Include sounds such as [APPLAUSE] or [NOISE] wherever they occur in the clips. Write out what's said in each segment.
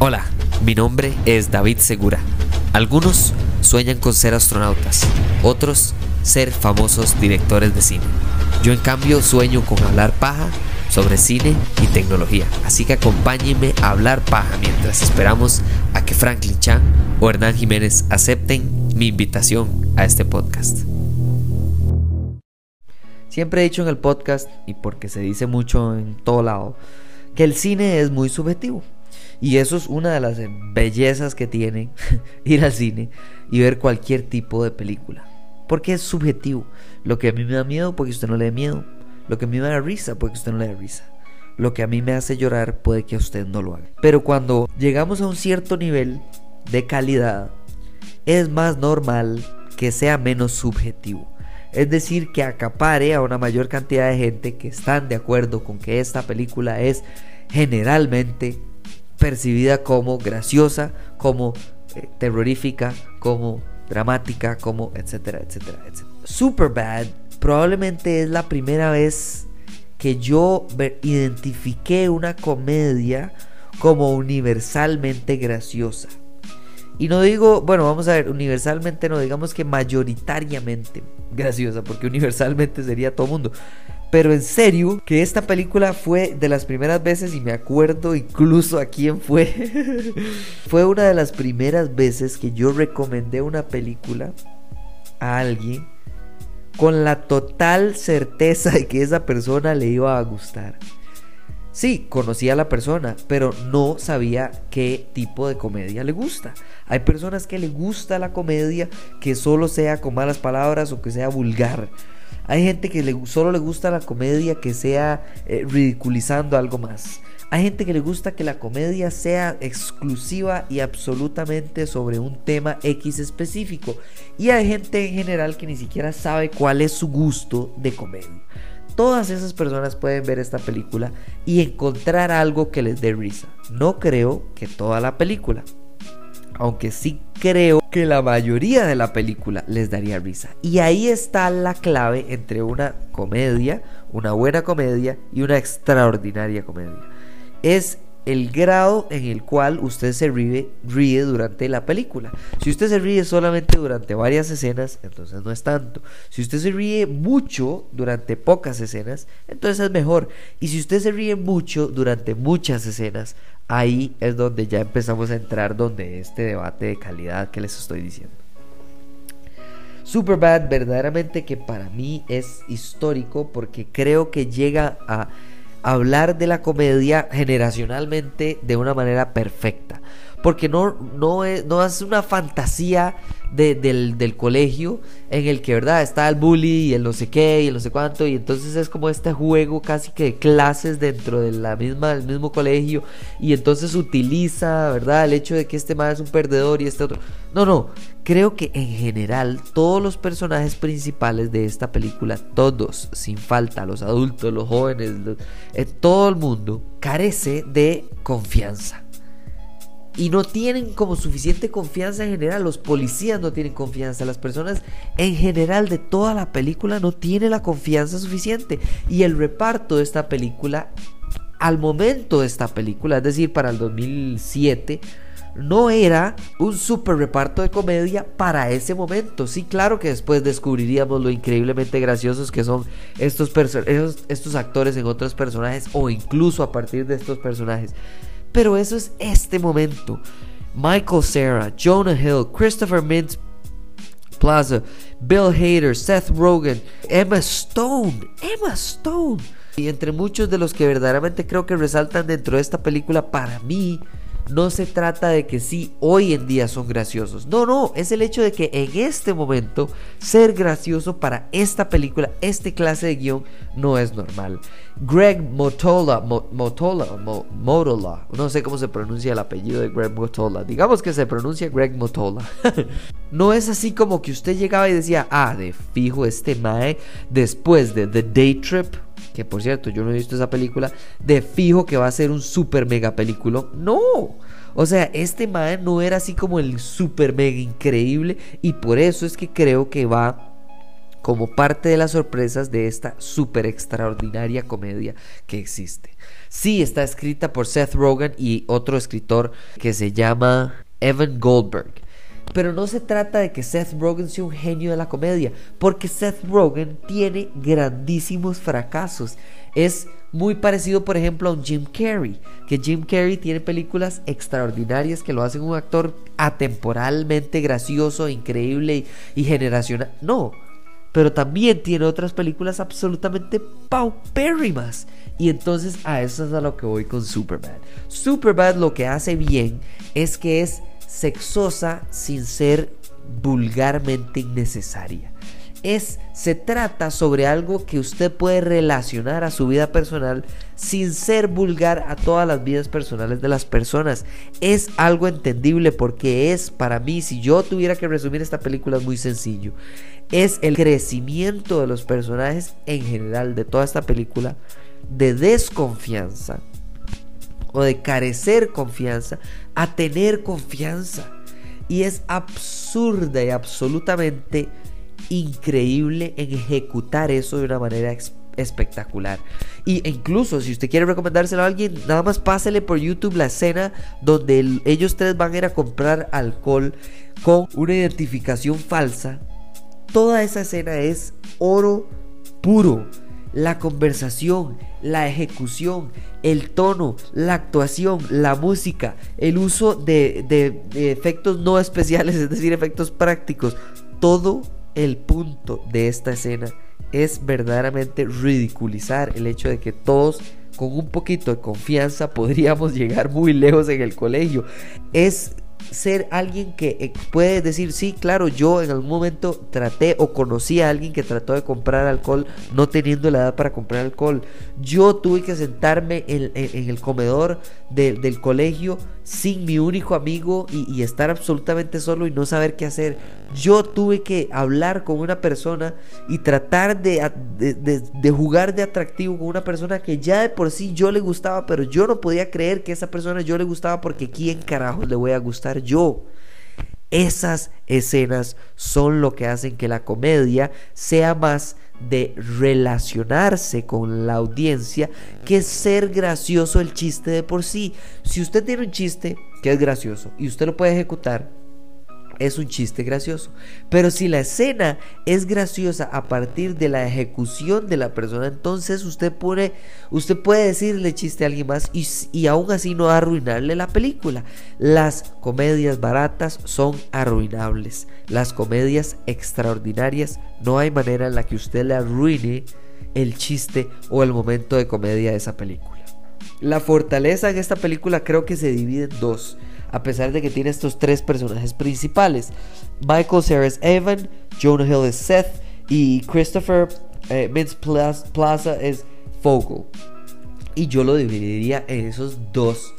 Hola, mi nombre es David Segura. Algunos sueñan con ser astronautas, otros ser famosos directores de cine. Yo en cambio sueño con hablar paja sobre cine y tecnología. Así que acompáñenme a hablar paja mientras esperamos a que Franklin Chan o Hernán Jiménez acepten mi invitación a este podcast. Siempre he dicho en el podcast, y porque se dice mucho en todo lado, que el cine es muy subjetivo. Y eso es una de las bellezas que tiene [LAUGHS] ir al cine y ver cualquier tipo de película. Porque es subjetivo. Lo que a mí me da miedo, porque usted no le dé miedo. Lo que a mí me da risa, porque usted no le da risa. Lo que a mí me hace llorar, puede que a usted no lo haga. Pero cuando llegamos a un cierto nivel de calidad, es más normal que sea menos subjetivo. Es decir, que acapare a una mayor cantidad de gente que están de acuerdo con que esta película es generalmente percibida como graciosa, como eh, terrorífica, como dramática, como etcétera, etcétera, etcétera. Superbad probablemente es la primera vez que yo identifiqué una comedia como universalmente graciosa. Y no digo, bueno, vamos a ver, universalmente no, digamos que mayoritariamente graciosa, porque universalmente sería todo mundo. Pero en serio, que esta película fue de las primeras veces, y me acuerdo incluso a quién fue, [LAUGHS] fue una de las primeras veces que yo recomendé una película a alguien con la total certeza de que esa persona le iba a gustar. Sí, conocía a la persona, pero no sabía qué tipo de comedia le gusta. Hay personas que le gusta la comedia que solo sea con malas palabras o que sea vulgar. Hay gente que le, solo le gusta la comedia que sea eh, ridiculizando algo más. Hay gente que le gusta que la comedia sea exclusiva y absolutamente sobre un tema X específico. Y hay gente en general que ni siquiera sabe cuál es su gusto de comedia todas esas personas pueden ver esta película y encontrar algo que les dé risa. No creo que toda la película, aunque sí creo que la mayoría de la película les daría risa. Y ahí está la clave entre una comedia, una buena comedia y una extraordinaria comedia. Es el grado en el cual usted se ríe, ríe, durante la película. Si usted se ríe solamente durante varias escenas, entonces no es tanto. Si usted se ríe mucho durante pocas escenas, entonces es mejor. Y si usted se ríe mucho durante muchas escenas, ahí es donde ya empezamos a entrar donde este debate de calidad que les estoy diciendo. Superbad verdaderamente que para mí es histórico porque creo que llega a hablar de la comedia generacionalmente de una manera perfecta. Porque no, no, es, no una fantasía del, colegio en el que, ¿verdad? Está el bully y el no sé qué y el no sé cuánto. Y entonces es como este juego casi que de clases dentro de la misma, del mismo colegio. Y entonces utiliza, ¿verdad? El hecho de que este más es un perdedor y este otro. No, no. Creo que en general todos los personajes principales de esta película, todos, sin falta, los adultos, los jóvenes, eh, todo el mundo, carece de confianza. Y no tienen como suficiente confianza en general. Los policías no tienen confianza. Las personas en general de toda la película no tienen la confianza suficiente. Y el reparto de esta película, al momento de esta película, es decir, para el 2007, no era un super reparto de comedia para ese momento. Sí, claro que después descubriríamos lo increíblemente graciosos que son estos, estos actores en otros personajes o incluso a partir de estos personajes. Pero eso es este momento. Michael Cera, Jonah Hill, Christopher Mintz Plaza, Bill Hader, Seth Rogen, Emma Stone, Emma Stone. Y entre muchos de los que verdaderamente creo que resaltan dentro de esta película, para mí, no se trata de que sí, hoy en día son graciosos. No, no, es el hecho de que en este momento ser gracioso para esta película, este clase de guion, no es normal. Greg Motola, Motola, Motola, no sé cómo se pronuncia el apellido de Greg Motola, digamos que se pronuncia Greg Motola. [LAUGHS] no es así como que usted llegaba y decía, ah, de fijo este Mae, después de The Day Trip, que por cierto yo no he visto esa película, de fijo que va a ser un super mega película. No. O sea, este mae no era así como el super mega increíble y por eso es que creo que va como parte de las sorpresas de esta super extraordinaria comedia que existe. Sí, está escrita por Seth Rogen y otro escritor que se llama Evan Goldberg. Pero no se trata de que Seth Rogen sea un genio de la comedia, porque Seth Rogen tiene grandísimos fracasos. Es muy parecido, por ejemplo, a un Jim Carrey, que Jim Carrey tiene películas extraordinarias que lo hacen un actor atemporalmente gracioso, increíble y, generacional. No, pero también tiene otras películas absolutamente paupérrimas. Y entonces a eso es a lo que voy con Superbad. Superbad lo que hace bien es que es sexosa sin ser vulgarmente innecesaria es se trata sobre algo que usted puede relacionar a su vida personal sin ser vulgar a todas las vidas personales de las personas. Es algo entendible porque es para mí, si yo tuviera que resumir esta película es muy sencillo. Es el crecimiento de los personajes en general de toda esta película de desconfianza o de carecer confianza a tener confianza. Y es absurda y absolutamente increíble en ejecutar eso de una manera espectacular. Y incluso si usted quiere recomendárselo a alguien, nada más pásele por YouTube la escena donde ellos tres van a ir a comprar alcohol con una identificación falsa. Toda esa escena es oro puro. La conversación, la ejecución, el tono, la actuación, la música, el uso de, de efectos no especiales, [LAUGHS] es decir, efectos prácticos, todo el punto de esta escena es verdaderamente ridiculizar el hecho de que todos con un poquito de confianza [LAUGHS] podríamos llegar muy lejos en el colegio. Es ser alguien que eh, puede decir, sí, claro, yo en algún momento traté o conocí a alguien que trató de comprar alcohol no teniendo la edad para comprar alcohol. Yo tuve que sentarme en, el comedor del colegio sin mi único amigo y, estar absolutamente solo y no saber qué hacer. Yo tuve que hablar con una persona y tratar de, de, jugar de atractivo con una persona que ya de por sí yo le gustaba, pero yo no podía creer que esa persona yo le gustaba porque ¿quién carajo le voy a gustar yo? Esas escenas son lo que hacen que la comedia sea más de relacionarse con la audiencia que ser gracioso el chiste de por sí. Si usted tiene un chiste que es gracioso y usted lo puede ejecutar, es un chiste gracioso. Pero si la escena es graciosa a partir de la ejecución de la persona, entonces usted puede, usted puede decirle chiste a alguien más y, y aún así no arruinarle la película. Las comedias baratas son arruinables. Las comedias extraordinarias no hay manera en la que usted le arruine el chiste o el momento de comedia de esa película. La fortaleza en esta película creo que se divide en dos a pesar de que tiene estos tres personajes principales. Michael Cera es Evan, Jonah Hill es Seth y Christopher eh, Plaza es Fogel. Y yo lo dividiría en esos dos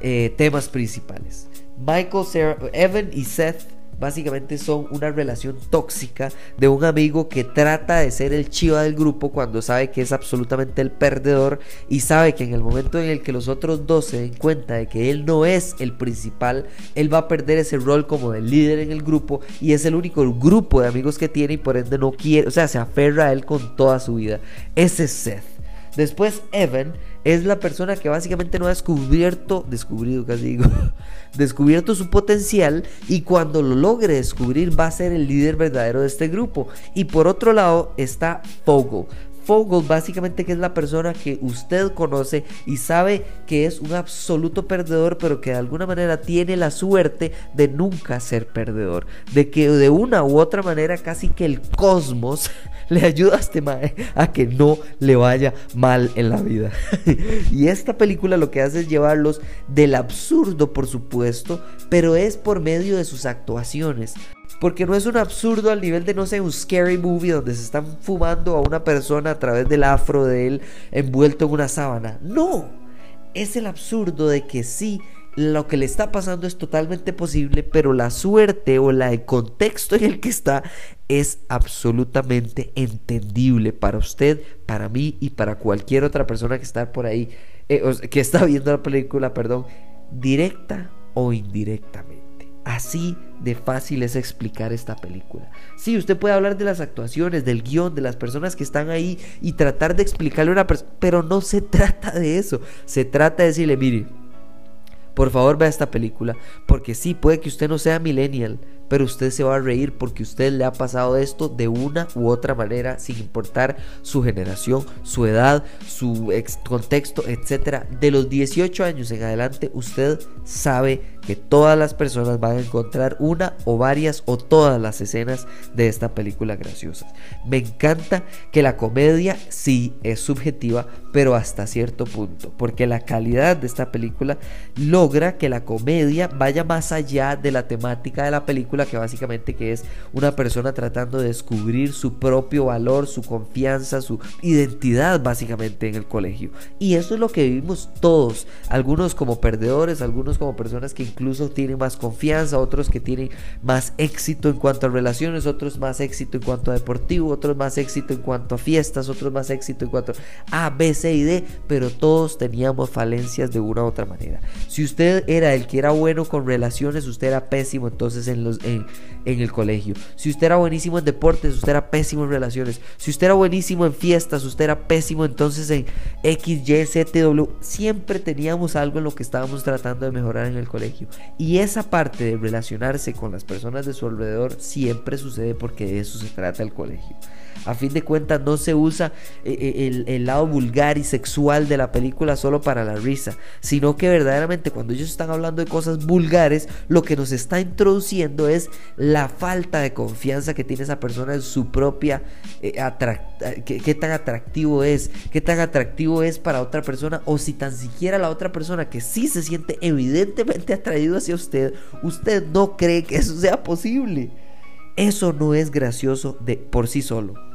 eh, temas principales. Michael Cera, Evan y Seth básicamente son una relación tóxica de un amigo que trata de ser el chiva del grupo cuando sabe que es absolutamente el perdedor y sabe que en el momento en el que los otros dos se den cuenta de que él no es el principal, él va a perder ese rol como el líder en el grupo y es el único grupo de amigos que tiene y por ende no quiere, o sea, se aferra a él con toda su vida. Ese es Seth. Después Evan es la persona que básicamente no ha descubierto, descubrido casi digo, [LAUGHS] descubierto su potencial y cuando lo logre descubrir va a ser el líder verdadero de este grupo. Y por otro lado está Fogel. Fogel básicamente que es la persona que usted conoce y sabe que es un absoluto perdedor, pero que de alguna manera tiene la suerte de nunca ser perdedor. De que de una u otra manera casi que el cosmos [LAUGHS] le ayuda a este mae a que no le vaya mal en la vida. [LAUGHS] y esta película lo que hace es llevarlos del absurdo, por supuesto, pero es por medio de sus actuaciones. Porque no es un absurdo al nivel de, no sé, un scary movie donde se están fumando a una persona a través del afro de él envuelto en una sábana. No, es el absurdo de que sí lo que le está pasando es totalmente posible, pero la suerte o la, el contexto en el que está es absolutamente entendible para usted, para mí y para cualquier otra persona que está por ahí, eh, que está viendo la película, perdón, directa o indirectamente. Así de fácil es explicar esta película. Sí, usted puede hablar de las actuaciones, del guion, de las personas que están ahí y tratar de explicarle a una persona, pero no se [LAUGHS] trata de eso. Se trata de decirle, mire, por favor vea esta película, porque sí, puede que usted no sea millennial, pero usted se va a reír porque usted le ha pasado esto de una u otra manera, sin importar su generación, su edad, su contexto, etc. De los 18 años en adelante, usted sabe que todas las personas van a encontrar una o varias o todas las escenas de esta película graciosas. Me encanta que la comedia sí es subjetiva, pero hasta cierto punto, porque la calidad de esta película logra que la comedia vaya más allá de la temática de la película, que básicamente que es una persona tratando de descubrir su propio valor, su confianza, su identidad básicamente en el colegio. Y eso es lo que vivimos todos, algunos como perdedores, algunos como personas que incluso tienen más confianza, otros que tienen más éxito en cuanto a relaciones, otros más éxito en cuanto a deportivo, otros más éxito en cuanto a fiestas, otros más éxito en cuanto a B, C y D, pero todos teníamos falencias de una u otra manera. Si usted era el que era bueno con relaciones, usted era pésimo entonces en, los, en, el colegio. Si usted era buenísimo en deportes, usted era pésimo en relaciones. Si usted era buenísimo en fiestas, usted era pésimo entonces en X, Y, Z, W. Siempre teníamos algo en lo que estábamos tratando de mejorar en el colegio. Y esa parte de relacionarse con las personas de su alrededor siempre sucede porque de eso se trata el colegio. A fin de cuentas no se usa eh, eh, el, lado vulgar y sexual de la película solo para la risa, sino que verdaderamente cuando ellos están hablando de cosas vulgares, lo que nos está introduciendo es la falta de confianza que tiene esa persona en su propia eh, qué, tan atractivo es, qué tan atractivo es para otra persona o si tan siquiera la otra persona que sí se siente evidentemente atraído hacia usted, usted no cree que eso sea posible. Eso no es gracioso de por sí solo.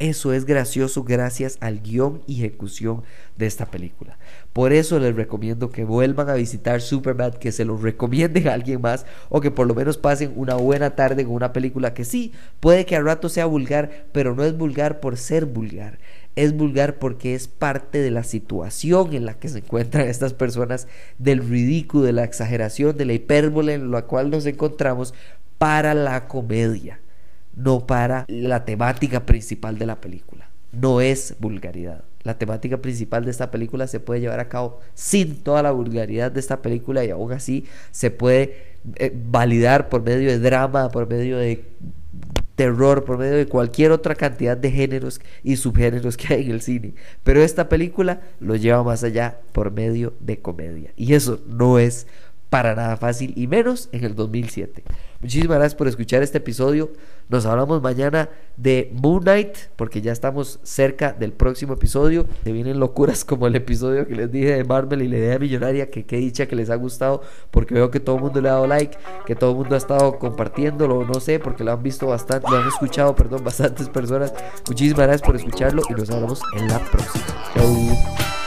Eso es gracioso gracias al guion y ejecución de esta película. Por eso les recomiendo que vuelvan a visitar Superbad, que se lo recomienden a alguien más o que por lo menos pasen una buena tarde con una película que sí, puede que al rato sea vulgar, pero no es vulgar por ser vulgar. Es vulgar porque es parte de la situación en la que se encuentran estas personas, del ridículo, de la exageración, de la hipérbole en la cual nos encontramos para la comedia no para la temática principal de la película. No es vulgaridad. La temática principal de esta película se puede llevar a cabo sin toda la vulgaridad de esta película y aún así se puede eh, validar por medio de drama, por medio de terror, por medio de cualquier otra cantidad de géneros y subgéneros que hay en el cine. Pero esta película lo lleva más allá por medio de comedia. Y eso no es para nada fácil y menos en el 2007. Muchísimas gracias por escuchar este episodio. Nos hablamos mañana de Moon Knight porque ya estamos cerca del próximo episodio. Se vienen locuras como el episodio que les dije de Marvel y la idea millonaria que qué dicha que les ha gustado porque veo que todo el mundo le ha dado like, que todo el mundo ha estado compartiéndolo, no sé, porque lo han visto bastante, lo han escuchado, perdón, [LAUGHS] bastantes personas. Muchísimas gracias por escucharlo y nos hablamos en la próxima. Chau.